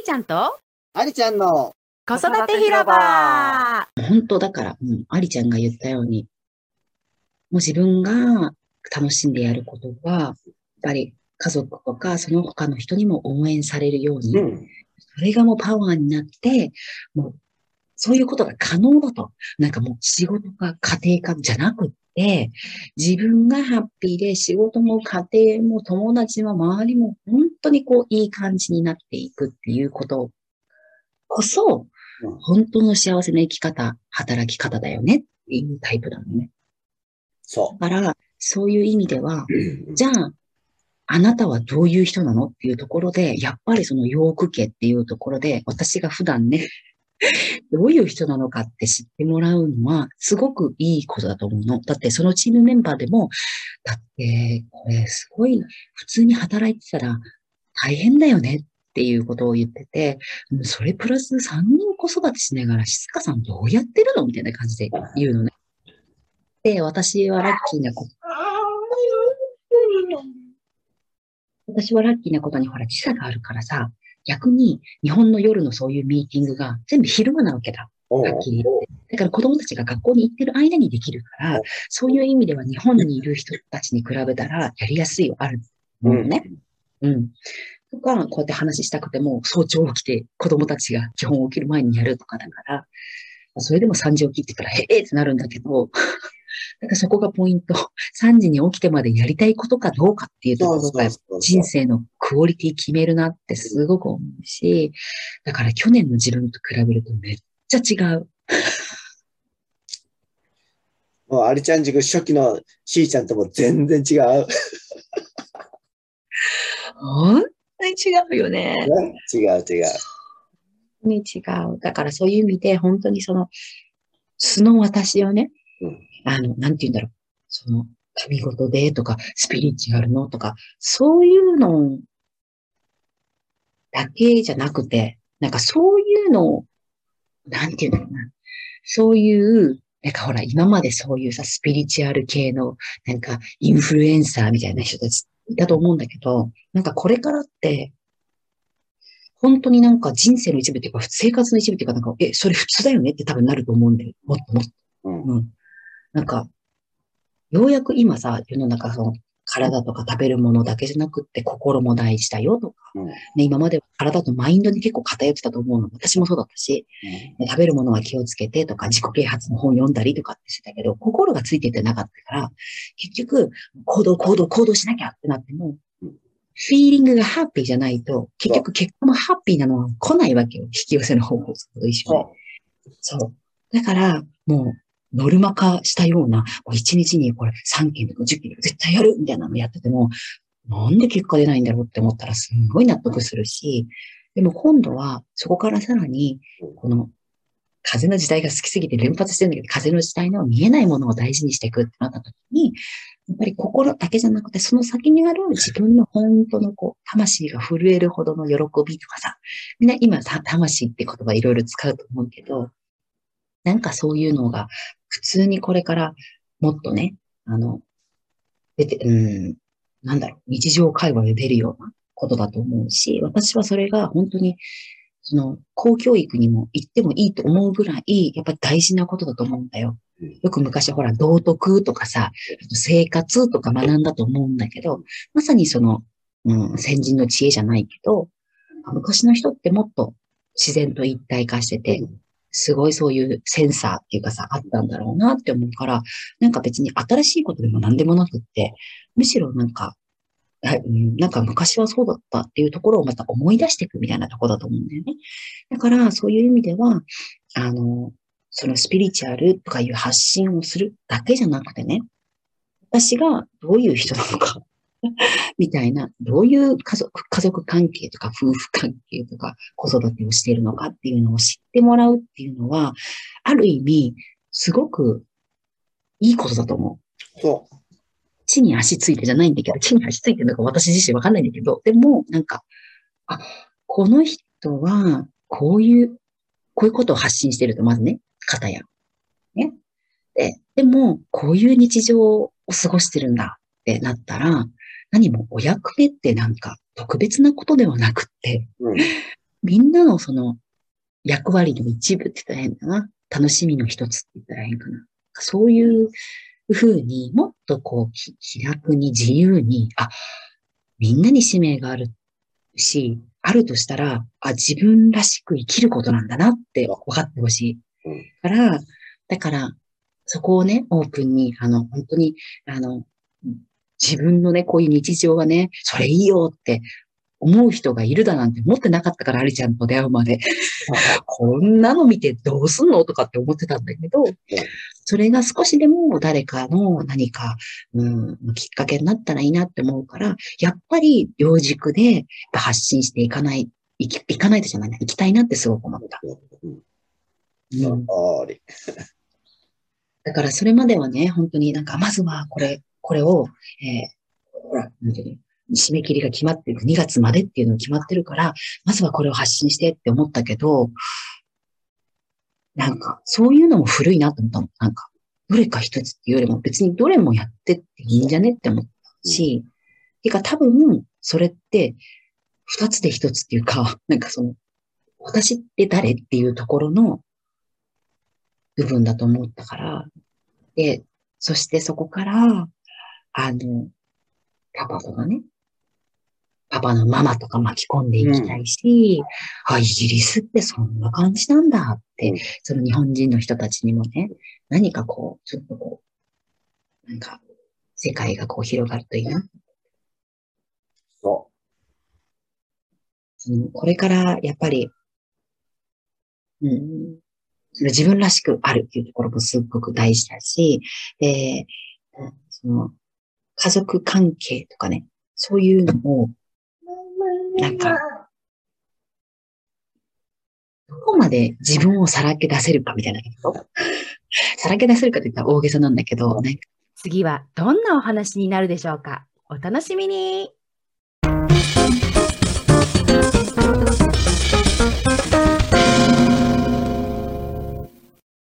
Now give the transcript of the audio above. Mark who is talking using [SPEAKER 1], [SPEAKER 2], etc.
[SPEAKER 1] ーちゃんと？
[SPEAKER 2] ありちゃんの
[SPEAKER 1] 子育て広場
[SPEAKER 3] 本当だから、うん、ありちゃんが言ったように、もう自分が楽しんでやることが、やっぱり家族とかその他の人にも応援されるように、
[SPEAKER 2] うん。
[SPEAKER 3] それがもうパワーになって、もうそういうことが可能だと。なんかもう仕事か家庭かじゃなくって、自分がハッピーで仕事も家庭も友達も周りも本当にこういい感じになっていくっていうことこそ
[SPEAKER 2] うん、
[SPEAKER 3] 本当の幸せな生き方、働き方だよねっていうタイプなのね。
[SPEAKER 2] そ
[SPEAKER 3] だから、そういう意味では、
[SPEAKER 2] う。
[SPEAKER 3] じゃあ、あなたはどういう人なのっていうところで、やっぱりそのヨーク家っていうところで、私が普段ね、どういう人なのかって知ってもらうのは、すごくいいことだと思うの。だってそのチームメンバーでも、だって、これすごい、普通に働いてたら大変だよねっていうことを言ってて、それプラス3人子育てしながら、静香さんどうやってるのみたいな感じで言うのね。で、私はラッキーなこと私はラッキーなことにほら時差があるからさ、逆に日本の夜のそういうミーティングが全部昼間なわけだ。はっきり言って。だから子供たちが学校に行ってる間にできるから、そういう意味では日本にいる人たちに比べたらやりやすいよ、あるものね。うん。とか、こうやって話したくても早朝起きて子供たちが基本起きる前にやるとかだから、それでも3時起きって言ったら、へえってなるんだけど、だからそこがポイント。3時に起きてまでやりたいことかどうかっていうところが人生のクオリティ決めるなってすごく思うし、だから去年の自分と比べるとめっちゃ違う。
[SPEAKER 2] もうありちゃん塾初期のしーちゃんとも全然違う。
[SPEAKER 3] 本当に違うよね。
[SPEAKER 2] 違う違う。
[SPEAKER 3] に違う。だからそういう意味で本当にその素の私をね、
[SPEAKER 2] うん
[SPEAKER 3] あの、なんて言うんだろう。その、神事でとか、スピリチュアルのとか、そういうのだけじゃなくて、なんかそういうのを、なんて言うんだろうな。そういう、なんかほら、今までそういうさ、スピリチュアル系の、なんか、インフルエンサーみたいな人たちいたと思うんだけど、なんかこれからって、本当になんか人生の一部っていうか、生活の一部っていうか、なんか、え、それ普通だよねって多分なると思うんだよ。もっともっと。
[SPEAKER 2] うん。
[SPEAKER 3] うん。なんか、ようやく今さ、世の中その、体とか食べるものだけじゃなくって心も大事だよとか、
[SPEAKER 2] うん
[SPEAKER 3] ね、今までは体とマインドに結構偏ってたと思うの。私もそうだったし、ね食べるものは気をつけてとか、自己啓発の本読んだりとかってしてたけど、心がついてってなかったから、結局、行動、行動、行動しなきゃってなっても
[SPEAKER 2] うん、
[SPEAKER 3] フィーリングがハッピーじゃないと、結局結果もハッピーなのは来ないわけよ。引き寄せの方法と一緒に。
[SPEAKER 2] そ
[SPEAKER 3] そう。だから、もう、ノルマ化したような、もう1日にこれ3件とか10件絶対やるみたいなのやってても、なんで結果出ないんだろうって思ったらすごい納得するし、でも今度はそこからさらに、この風の時代が好きすぎて連発してるんだけど、風の時代の見えないものを大事にしていくってなった時に、やっぱり心だけじゃなくて、その先にある自分の本当のこう、魂が震えるほどの喜びとかさ、みんな今、魂って言葉いろいろ使うと思うけど、なんかそういうのが普通にこれからもっとね、あの、出て、うん、なんだろう、日常会話で出るようなことだと思うし、私はそれが本当に、その、公教育にも行ってもいいと思うぐらい、やっぱり大事なことだと思うんだよ。
[SPEAKER 2] うん。
[SPEAKER 3] よく昔ほら、道徳とかさ、生活とか学んだと思うんだけど、まさにその、うん、先人の知恵じゃないけど、昔の人ってもっと自然と一体化してて、すごいそういうセンサーっていうかさ、あったんだろうなって思うから、なんか別に新しいことでも何でもなくって、むしろなんか、なんか昔はそうだったっていうところをまた思い出していくみたいなとこだと思うんだよね。だから、そういう意味では、あの、そのスピリチュアルとかいう発信をするだけじゃなくてね、私がどういう人なのか、みたいな、どういう家族、家族関係とか夫婦関係とか子育てをしているのかっていうのを知ってもらうっていうのは、ある意味、すごくいいことだと思う。
[SPEAKER 2] う。そ
[SPEAKER 3] 地に足ついてじゃないんだけど、地に足ついてるのか私自身わかんないんだけど、でも、なんか、あ、この人は、こういう、こういうことを発信してると、まずね、方や。ね。で、でも、こういう日常を過ごしてるんだってなったら、何もお役目ってなんか特別なことではなくって、
[SPEAKER 2] う。うん。
[SPEAKER 3] みんなのその役割の一部って言ったら変だな。楽しみの一つって言ったら変かな。そういう風にもっとこうき気楽に自由に、あ、みんなに使命があるし、あるとしたら、あ、自分らしく生きることなんだなって分かってほしい。
[SPEAKER 2] うん
[SPEAKER 3] から、だから、そこをね、オープンに、あの、本当に、あの、自分のね、こういう日常がね、それいいよって思う人がいるだなんて思ってなかったから、アリちゃんと出会うまで。こんなの見てどうすんのとかって思ってたんだけど、それが少しでも誰かの何か、うん、きっかけになったらいいなって思うから、やっぱり両軸で発信していかない、いきいかないとじゃないな、行きたいなってすごく思った。
[SPEAKER 2] うん。
[SPEAKER 3] だからそれまではね、本当になんか、まずはこれ、これを、えーほら、なんていうの締め切りが決まってる、2月までっていうのが決まってるから、まずはこれを発信してって思ったけど、なんか、そういうのも古いなと思ったの。なんか、どれか一つっていうよりも別にどれもやってっていいんじゃねって思ったし、てか多分、それって、二つで一つっていうか、なんかその、私って誰っていうところの部分だと思ったから、で、そしてそこから、あの、パパとかね、パパのママとか巻き込んでいきたいし、あ、イギリスってそんな感じなんだって、
[SPEAKER 2] うん。
[SPEAKER 3] その日本人の人たちにもね、何かこう、ちょっとこう、なんか、世界がこう広がるといいな。
[SPEAKER 2] そ
[SPEAKER 3] そのこれからやっぱり、うん、その自分らしくあるっていうところもすっごく大事だし、で、うんその家族関係とかね、そういうのを、なんか、どこまで自分をさらけ出せるかみたいなこと？さらけ出せるかといったら大げさなんだけど、ね、
[SPEAKER 1] 次はどんなお話になるでしょうか？お楽しみに。